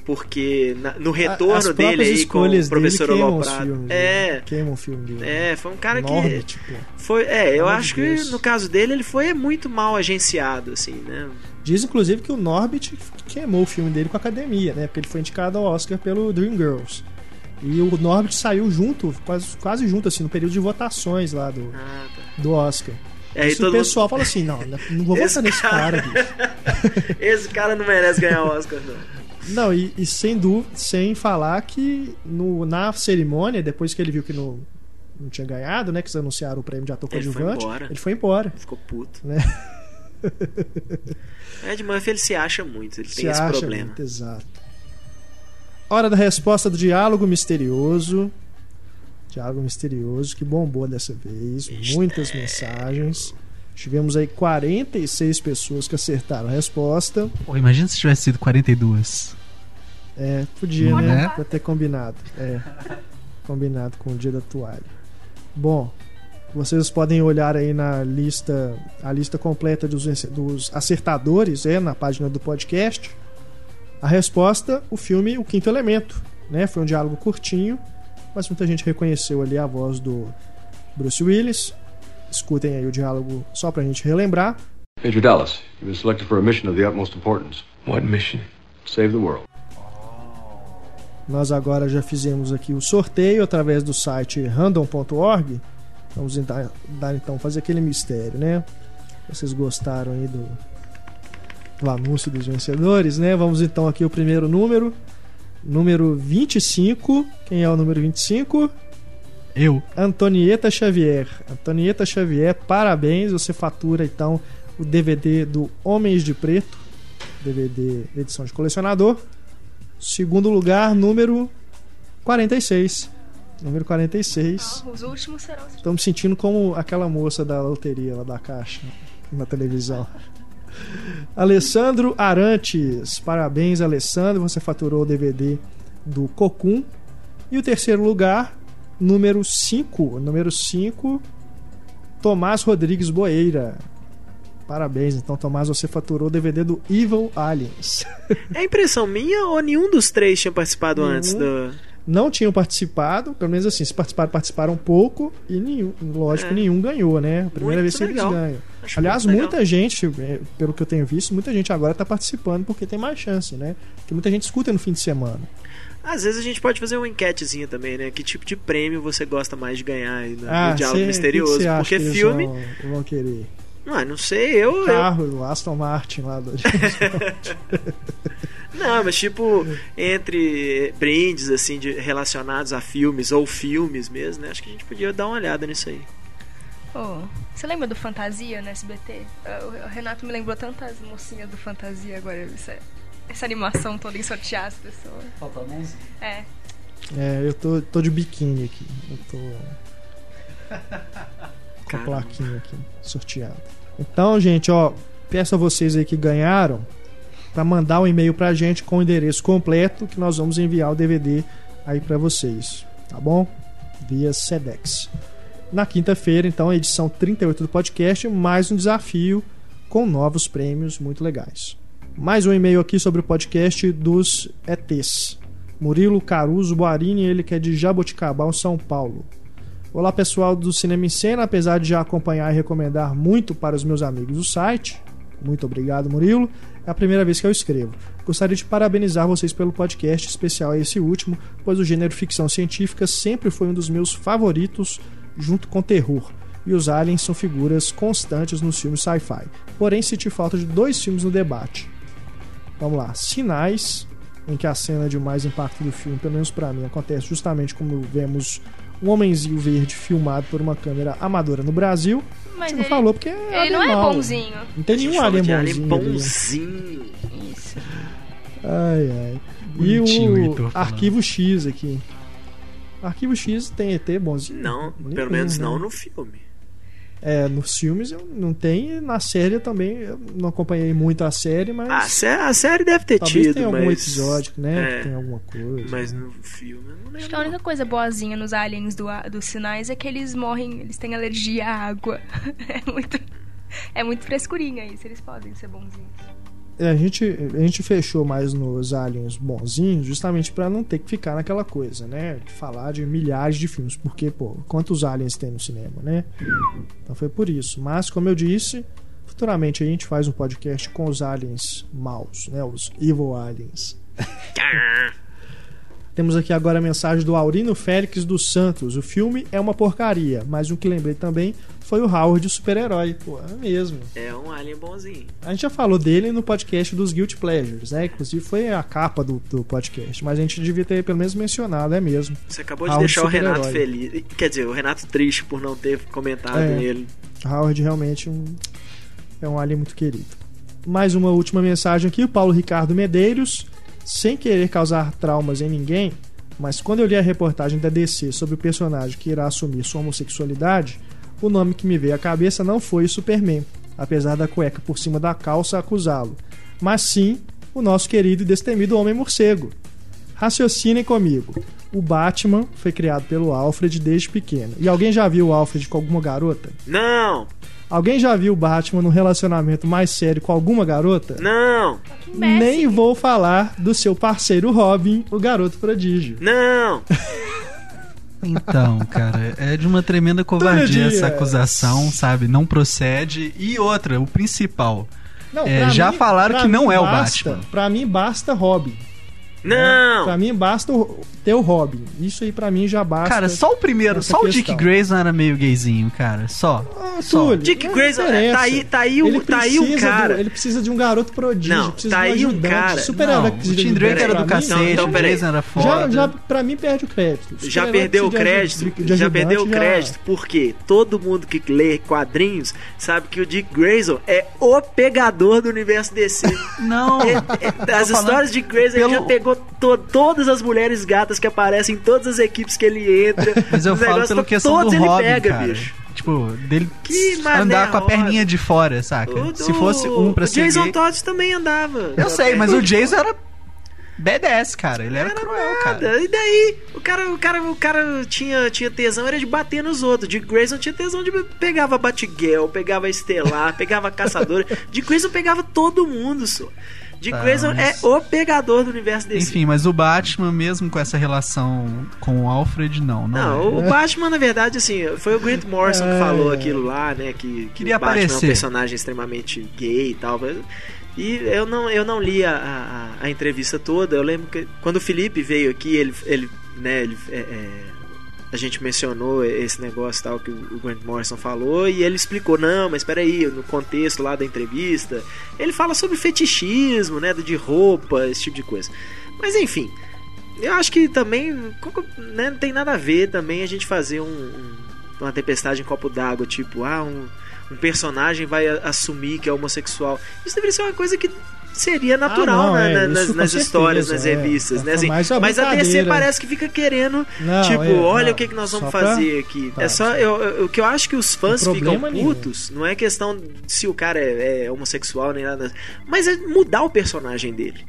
Porque na, no retorno dele aí com o professor Aloprado. É. Né? Queimam o filme dele. É, foi um cara que. Tipo, foi, é, eu acho que no caso dele ele foi muito mal agenciado, assim, né? Diz inclusive que o Norbit queimou o filme dele com a academia, né? Porque ele foi indicado ao Oscar pelo Dreamgirls. E o Norbit saiu junto, quase, quase junto, assim, no período de votações lá do, ah, tá. do Oscar. É, Isso o pessoal mundo... fala assim, não, não vou <laughs> votar nesse cara, bicho. <laughs> Esse cara não merece ganhar o Oscar, não. Não, e, e, sem dúvida, sem falar que no, na cerimônia, depois que ele viu que no, não tinha ganhado, né? Que eles anunciaram o prêmio de ator coadjuvante, ele foi embora. Ficou puto. Né? <laughs> Ed Murphy ele se acha muito, ele se tem esse problema. Muito, exato. Hora da resposta do diálogo misterioso. Diálogo misterioso que bombou dessa vez. Muitas mensagens. Tivemos aí 46 pessoas que acertaram a resposta. Pô, imagina se tivesse sido 42. É, podia, né? É? Pra ter combinado. É. Combinado com o dia da toalha. Bom, vocês podem olhar aí na lista, a lista completa dos, dos acertadores, é, na página do podcast. A resposta, o filme O Quinto Elemento. Né? Foi um diálogo curtinho, mas muita gente reconheceu ali a voz do Bruce Willis. Escutem aí o diálogo só pra gente relembrar. Major Dallas, you've been selected for a mission of the utmost importance. What mission? Save the world. Nós agora já fizemos aqui o sorteio através do site random.org. Vamos dar, dar, então fazer aquele mistério, né? Vocês gostaram aí do o anúncio dos vencedores, né? Vamos então aqui o primeiro número. Número 25. Quem é o número 25? Eu. Antonieta Xavier. Antonieta Xavier, parabéns. Você fatura então o DVD do Homens de Preto. DVD edição de colecionador. Segundo lugar, número 46. Número 46. Ah, os últimos serão. Estou me sentindo como aquela moça da loteria lá da caixa na televisão. Alessandro Arantes, parabéns, Alessandro. Você faturou o DVD do Cocum. E o terceiro lugar, número 5. Número 5, Tomás Rodrigues Boeira. Parabéns, então, Tomás, você faturou o DVD do Evil Aliens. É impressão minha ou nenhum dos três tinha participado nenhum. antes do não tinham participado, pelo menos assim, se participaram, participaram pouco e nenhum, lógico, é. nenhum ganhou, né? A primeira muito vez que legal. eles ganham. Acho Aliás, muita gente, é, pelo que eu tenho visto, muita gente agora está participando porque tem mais chance, né? Porque muita gente escuta no fim de semana. Às vezes a gente pode fazer uma enquetezinha também, né? Que tipo de prêmio você gosta mais de ganhar aí no, ah, no Diálogo Misterioso? Que que porque que filme. Vão, vão querer. Não, não sei, eu. Carro, eu... o Aston Martin lá do. <laughs> Não, mas tipo, entre brindes assim de, relacionados a filmes ou filmes mesmo, né? Acho que a gente podia dar uma olhada nisso aí. Oh, você lembra do Fantasia no SBT? O Renato me lembrou tantas mocinhas do Fantasia agora. Essa, essa animação toda em sortear as pessoas. Falta uns? É. É, eu tô, tô de biquíni aqui. Eu tô. <laughs> com a plaquinha aqui, sorteada. Então, gente, ó, peço a vocês aí que ganharam para mandar um e-mail pra gente com o endereço completo que nós vamos enviar o DVD aí para vocês, tá bom? Via Sedex. Na quinta-feira, então, a edição 38 do podcast, mais um desafio com novos prêmios muito legais. Mais um e-mail aqui sobre o podcast dos ETs. Murilo Caruso Boarini, ele que é de Jaboticabal, São Paulo. Olá pessoal do Cinema em Cena, apesar de já acompanhar e recomendar muito para os meus amigos do site, muito obrigado Murilo, é a primeira vez que eu escrevo. Gostaria de parabenizar vocês pelo podcast, especial esse último, pois o gênero ficção científica sempre foi um dos meus favoritos junto com terror. E os aliens são figuras constantes nos filmes sci-fi. Porém, senti falta de dois filmes no debate. Vamos lá. Sinais, em que a cena de mais impacto do filme, pelo menos para mim, acontece justamente como vemos um homenzinho verde filmado por uma câmera amadora no Brasil. Mas ele, não falou porque é Ele animal. não é bonzinho. Não tem nenhum alien bonzinho. Alien bonzinho. Isso. Ai, ai. E o Arquivo X aqui. Arquivo X tem ET bonzinho? Não, pelo menos né? não no filme. É, nos filmes eu não tem, na série também eu não acompanhei muito a série, mas. A, sé a série deve ter talvez tido, tem algum mas... episódio, né? É, tem alguma coisa. Mas no filme eu não lembro. Acho que a única coisa boazinha nos aliens do, dos sinais é que eles morrem, eles têm alergia à água. <laughs> É muito. É muito frescurinha isso, eles podem ser bonzinhos. É, a gente, a gente fechou mais nos aliens bonzinhos justamente para não ter que ficar naquela coisa, né? De falar de milhares de filmes, porque, pô, quantos aliens tem no cinema, né? Então foi por isso. Mas, como eu disse, futuramente a gente faz um podcast com os aliens maus, né? Os evil aliens. <laughs> Temos aqui agora a mensagem do Aurino Félix dos Santos. O filme é uma porcaria, mas o que lembrei também foi o Howard, o super-herói. Pô, é mesmo. É um alien bonzinho. A gente já falou dele no podcast dos Guilty Pleasures, né? Inclusive foi a capa do, do podcast. Mas a gente devia ter pelo menos mencionado, é mesmo. Você acabou Howard de deixar o Renato feliz. Quer dizer, o Renato triste por não ter comentado é, nele. Howard realmente um, é um alien muito querido. Mais uma última mensagem aqui, o Paulo Ricardo Medeiros. Sem querer causar traumas em ninguém, mas quando eu li a reportagem da DC sobre o personagem que irá assumir sua homossexualidade, o nome que me veio à cabeça não foi Superman, apesar da cueca por cima da calça acusá-lo, mas sim o nosso querido e destemido Homem-Morcego. Raciocinem comigo. O Batman foi criado pelo Alfred desde pequeno. E alguém já viu o Alfred com alguma garota? Não! Alguém já viu o Batman num relacionamento mais sério com alguma garota? Não! Nem vou falar do seu parceiro Robin, o garoto prodígio. Não! <laughs> Então, cara, é de uma tremenda covardia essa acusação, sabe? Não procede. E outra, o principal. Não, é, já mim, falaram que não é o Batman. Pra mim basta Robin. Não! Pra mim basta ter o Robin. Isso aí pra mim já basta. Cara, só o primeiro, só questão. o Dick Grayson era meio gayzinho, cara. Só. Ah, só. Dick Grayson, tá aí, tá aí o, tá aí o cara. Do, ele precisa de um garoto prodígio, não, precisa tá de um aí um cara. Super não, o Tim Drake era do cacete, então, o Grayson era foda. Já, já, pra mim perde o crédito. já perdeu o crédito, de, de já perdeu o crédito, porque todo mundo que lê quadrinhos sabe que o Dick Grayson é o pegador do universo DC. Não. É, é, as histórias de Grayson ele já pegou todo todas as mulheres gatas que aparecem em todas as equipes que ele entra. <laughs> Mas eu falo pela questão do ele Robin, pega, cara. bicho. Tipo, dele andar com a perninha de fora, saca? Se fosse um pra o ser Jason gay... Todd também andava. Eu sei, mas o Jason era B10, cara. Ele era, era cruel, nada. cara. E daí? O cara, o cara, o cara tinha, tinha tesão, era de bater nos outros. De Grayson tinha tesão de pegava Batgirl, pegava Estelar, <laughs> pegava Caçadora. De Grayson pegava todo mundo, só. Tá, Grayson mas... é o pegador do universo desse. Enfim, mas o Batman, mesmo com essa relação com o Alfred, não. Não, não é. o Batman, na verdade, assim, foi o Grant Morrison é... que falou aquilo lá, né? Que, que Queria o Batman aparecer. é um personagem extremamente gay e tal. E eu não, eu não li a, a, a, entrevista toda. Eu lembro que quando o Felipe veio aqui, ele, ele, né, ele, é, é, a gente mencionou esse negócio tal que o Grant Morrison falou e ele explicou, não, mas espera aí, no contexto lá da entrevista, ele fala sobre fetichismo, né, de roupa, esse tipo de coisa. Mas enfim, eu acho que também né, não tem nada a ver também a gente fazer um, um, uma tempestade em copo d'água, tipo, ah, um um personagem vai assumir que é homossexual. Isso deveria ser uma coisa que seria natural ah, não, né, é, nas, nas histórias, nas é. revistas, é, né? Assim, mas a DC parece que fica querendo, não, tipo, é, olha não, o que, que nós vamos fazer pra... aqui. Tá, é só eu, o que eu acho que os fãs ficam putos, nenhum. não é questão se o cara é, é, homossexual nem nada, mas é mudar o personagem dele.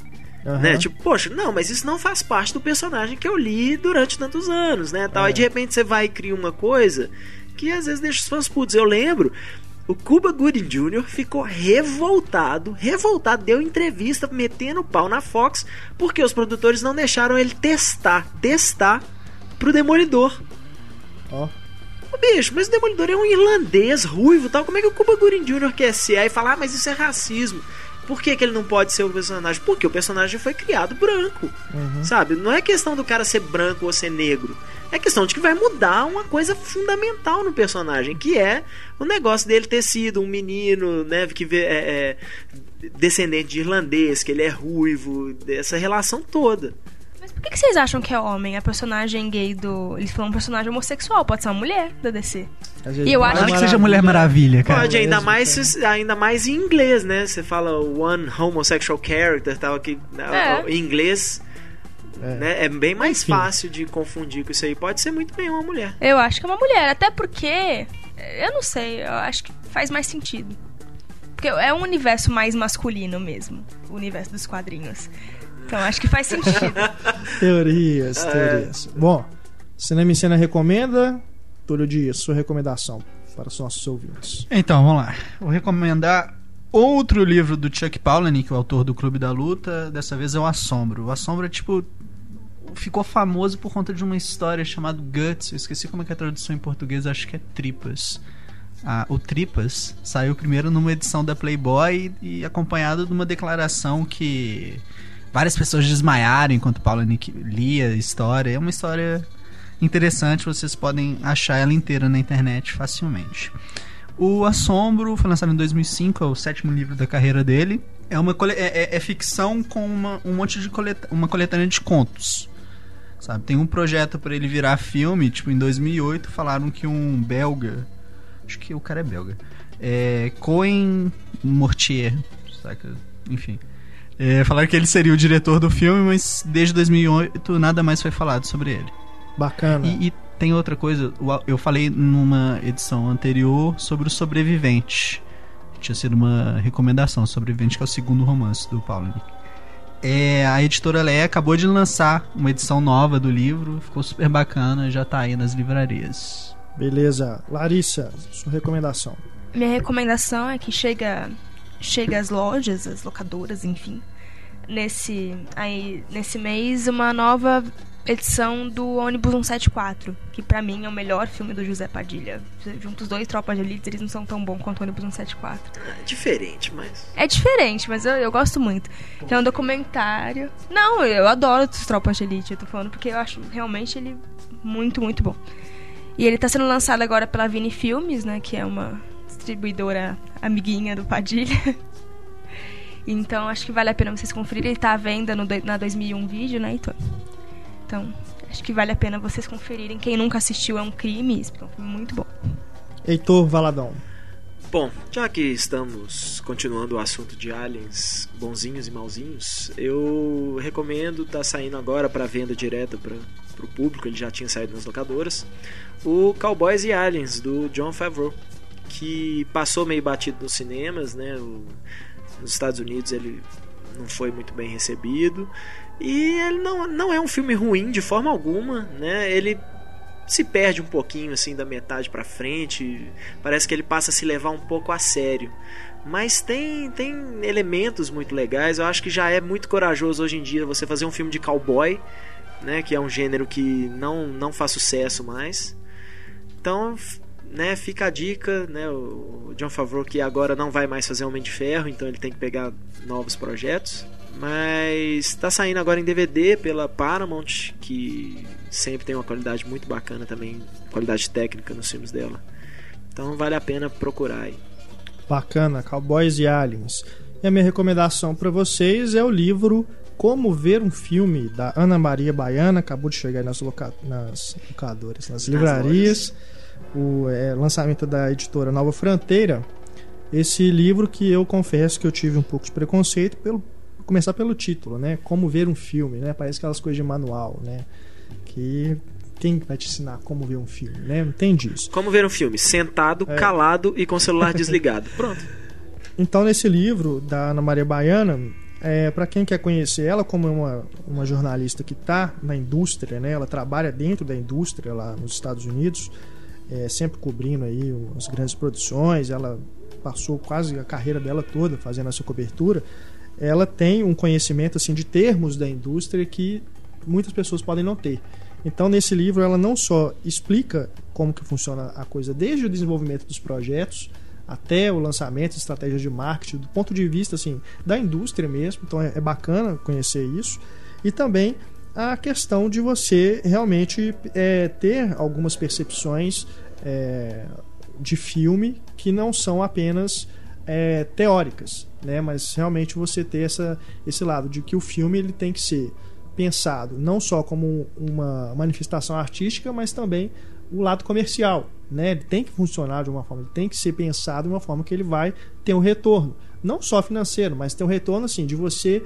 Uhum. Né? Tipo, poxa, não, mas isso não faz parte do personagem que eu li durante tantos anos, né? Tal. Aí de repente você vai e cria uma coisa que às vezes deixa os fãs putos. Eu lembro o Cuba Gooding Jr. ficou revoltado, revoltado, deu entrevista metendo pau na Fox porque os produtores não deixaram ele testar, testar pro Demolidor. Ó. Oh. Bicho, mas o Demolidor é um irlandês ruivo tal. Como é que o Cuba Gooding Jr. quer ser? Aí falar, ah, mas isso é racismo. Por que, que ele não pode ser o personagem? Porque o personagem foi criado branco. Uhum. Sabe? Não é questão do cara ser branco ou ser negro. É questão de que vai mudar uma coisa fundamental no personagem, que é o negócio dele ter sido um menino, né, que é, é descendente de irlandês, que ele é ruivo, essa relação toda. Mas por que, que vocês acham que é homem? A personagem gay do. Ele foi um personagem homossexual, pode ser uma mulher da DC. E eu acho que seja Mulher Maravilha, cara. Pode, ainda mais, ainda mais em inglês, né? Você fala one homosexual character, tal, que é. em inglês é, né? é bem mais Enfim. fácil de confundir com isso aí. Pode ser muito bem uma mulher. Eu acho que é uma mulher, até porque. Eu não sei, eu acho que faz mais sentido. Porque é um universo mais masculino mesmo o universo dos quadrinhos. Então acho que faz sentido. <laughs> teorias, é. teorias. É. Bom, Cinema em Cena recomenda. Túlio Dias, sua recomendação para os nossos ouvintes. Então, vamos lá. Vou recomendar outro livro do Chuck Palahniuk, o autor do Clube da Luta. Dessa vez é o Assombro. O Assombro é tipo ficou famoso por conta de uma história chamada Guts. Eu esqueci como é, é a tradução em português, acho que é Tripas. Ah, o Tripas saiu primeiro numa edição da Playboy e acompanhado de uma declaração que várias pessoas desmaiaram enquanto Paulo lia a história. É uma história interessante, vocês podem achar ela inteira na internet facilmente. O Assombro foi lançado em 2005, é o sétimo livro da carreira dele. É uma é, é, é ficção com uma, um monte de coleta uma coletânea de contos. Sabe? Tem um projeto para ele virar filme, tipo, em 2008 falaram que um belga, acho que o cara é belga, é Cohen Mortier, saca? Enfim. É, falaram que ele seria o diretor do filme, mas desde 2008 nada mais foi falado sobre ele. Bacana. E, e tem outra coisa, eu falei numa edição anterior sobre o Sobrevivente. Tinha sido uma recomendação, Sobrevivente, que é o segundo romance do Paulo é, a editora Leia acabou de lançar uma edição nova do livro, ficou super bacana, já tá aí nas livrarias. Beleza. Larissa, sua recomendação. Minha recomendação é que chega chega às lojas, às locadoras, enfim, nesse aí nesse mês uma nova edição do ônibus 174, que para mim é o melhor filme do José Padilha. Juntos os dois Tropas de Elite, eles não são tão bons quanto o ônibus 174. É diferente, mas. É diferente, mas eu, eu gosto muito. É um documentário. Não, eu adoro os Tropas de Elite, eu tô falando porque eu acho realmente ele muito, muito bom. E ele tá sendo lançado agora pela Vini Filmes, né, que é uma distribuidora amiguinha do Padilha. Então acho que vale a pena vocês conferirem. Ele tá à venda no, na 2001 vídeo, né, Então, então, acho que vale a pena vocês conferirem. Quem nunca assistiu é um crime, é um filme muito bom. Heitor Valadão. Bom, já que estamos continuando o assunto de aliens bonzinhos e malzinhos, eu recomendo, tá saindo agora para venda direta para o público, ele já tinha saído nas locadoras, o Cowboys e Aliens do John Favreau, que passou meio batido nos cinemas, né? O, nos Estados Unidos ele não foi muito bem recebido E ele não, não é um filme ruim de forma alguma, né? Ele se perde um pouquinho assim da metade para frente, parece que ele passa a se levar um pouco a sério. Mas tem, tem elementos muito legais. Eu acho que já é muito corajoso hoje em dia você fazer um filme de cowboy, né, que é um gênero que não, não faz sucesso mais. Então, né, fica a dica, né, o John Favreau que agora não vai mais fazer Homem de Ferro, então ele tem que pegar novos projetos. Mas está saindo agora em DVD pela Paramount, que sempre tem uma qualidade muito bacana também, qualidade técnica nos filmes dela. Então vale a pena procurar aí. Bacana, Cowboys e Aliens. E a minha recomendação para vocês é o livro Como Ver um Filme, da Ana Maria Baiana, acabou de chegar nas, loca... nas locadoras, nas livrarias. O é, lançamento da editora Nova Fronteira. Esse livro que eu confesso que eu tive um pouco de preconceito pelo começar pelo título, né? Como ver um filme, né? Parece aquelas coisas de manual, né? Que quem vai te ensinar como ver um filme, né? Não tem disso. Como ver um filme? Sentado, é. calado e com o celular <laughs> desligado. Pronto. Então, nesse livro da Ana Maria Baiana, é, para quem quer conhecer ela como uma, uma jornalista que está na indústria, né? Ela trabalha dentro da indústria lá nos Estados Unidos, é, sempre cobrindo aí as grandes produções. Ela passou quase a carreira dela toda fazendo essa cobertura ela tem um conhecimento assim de termos da indústria que muitas pessoas podem não ter. Então, nesse livro, ela não só explica como que funciona a coisa desde o desenvolvimento dos projetos até o lançamento, estratégias de marketing, do ponto de vista assim da indústria mesmo. Então, é, é bacana conhecer isso. E também a questão de você realmente é, ter algumas percepções é, de filme que não são apenas é, teóricas né? Mas realmente você ter essa, esse lado de que o filme ele tem que ser pensado não só como uma manifestação artística, mas também o lado comercial, né? Ele tem que funcionar de uma forma, ele tem que ser pensado de uma forma que ele vai ter um retorno, não só financeiro, mas ter um retorno assim de você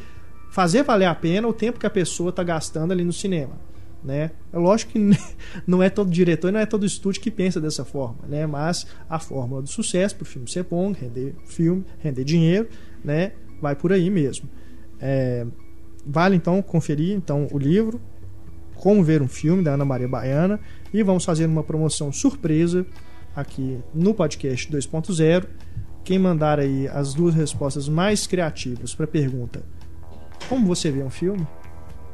fazer valer a pena o tempo que a pessoa está gastando ali no cinema. Né? É lógico que <laughs> não é todo diretor e não é todo estúdio que pensa dessa forma, né? mas a fórmula do sucesso para o filme ser bom, render filme, render dinheiro, né? Vai por aí mesmo. É, vale então conferir então o livro Como ver um filme da Ana Maria Baiana e vamos fazer uma promoção surpresa aqui no podcast 2.0. Quem mandar aí as duas respostas mais criativas para a pergunta Como você vê um filme?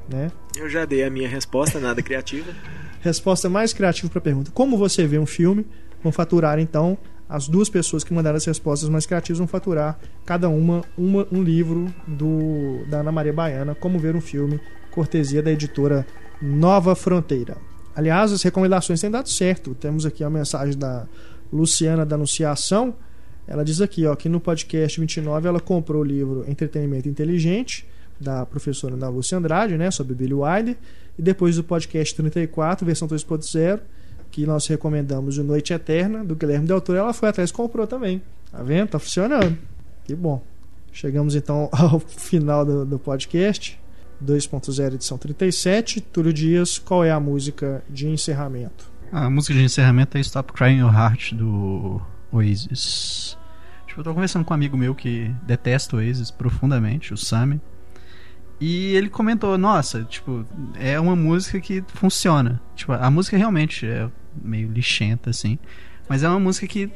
Né? Eu já dei a minha resposta, nada criativa. <laughs> resposta mais criativa para a pergunta Como você vê um filme? Vão faturar então as duas pessoas que mandaram as respostas mais criativas vão faturar cada uma, uma um livro do da Ana Maria Baiana, Como Ver um Filme, cortesia da editora Nova Fronteira. Aliás, as recomendações têm dado certo. Temos aqui a mensagem da Luciana da Anunciação. Ela diz aqui ó, que no podcast 29 ela comprou o livro Entretenimento Inteligente, da professora Ana Lúcia Andrade, né, sobre Billy Wilder, e depois do podcast 34, versão 2.0, que nós recomendamos o Noite Eterna, do Guilherme Del Toro, ela foi atrás e comprou também. Tá vendo? Tá funcionando. Que bom. Chegamos então <laughs> ao final do, do podcast. 2.0 edição 37. Túlio Dias, qual é a música de encerramento? A música de encerramento é Stop Crying Your Heart do Oasis. Tipo, eu tô conversando com um amigo meu que detesta o Oasis profundamente, o Sammy. E ele comentou, nossa, tipo, é uma música que funciona. Tipo, a música realmente é meio lixenta, assim. Mas é uma música que,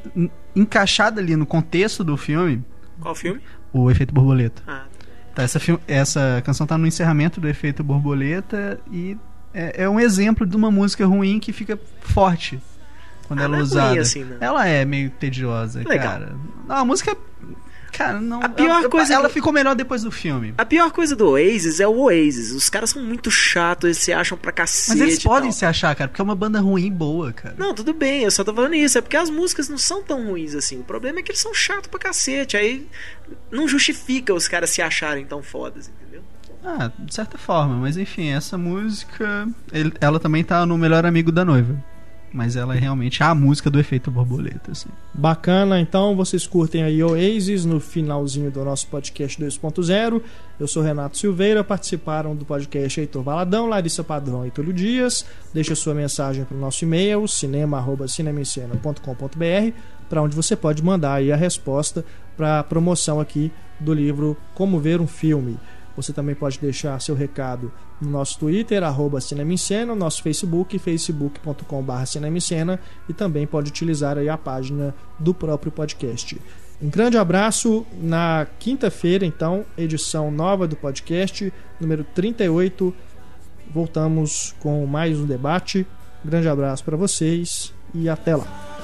encaixada ali no contexto do filme. Qual filme? O Efeito Borboleta. Ah. Tá, essa, essa canção tá no encerramento do Efeito Borboleta e é, é um exemplo de uma música ruim que fica forte quando ah, ela é, é usada. Assim, ela é meio tediosa, Legal. cara. Não, a música Cara, não. A pior ela, coisa. Ela do... ficou melhor depois do filme. A pior coisa do Oasis é o Oasis. Os caras são muito chatos, eles se acham pra cacete. Mas eles podem se achar, cara, porque é uma banda ruim boa, cara. Não, tudo bem, eu só tô falando isso. É porque as músicas não são tão ruins assim. O problema é que eles são chatos pra cacete. Aí não justifica os caras se acharem tão fodas, entendeu? Ah, de certa forma, mas enfim, essa música. Ele, ela também tá no melhor amigo da noiva mas ela é realmente a música do efeito borboleta. Assim. Bacana, então vocês curtem aí Oasis no finalzinho do nosso podcast 2.0. Eu sou Renato Silveira, participaram do podcast Heitor Valadão, Larissa Padrão e Túlio Dias. Deixa sua mensagem para o nosso e-mail, cinema.cinemicena.com.br, para onde você pode mandar aí a resposta para a promoção aqui do livro Como Ver um Filme. Você também pode deixar seu recado no nosso Twitter, arroba Cinemicena, no nosso Facebook, facebook.com.br e também pode utilizar aí a página do próprio podcast. Um grande abraço. Na quinta-feira, então, edição nova do podcast, número 38. Voltamos com mais um debate. Um grande abraço para vocês e até lá.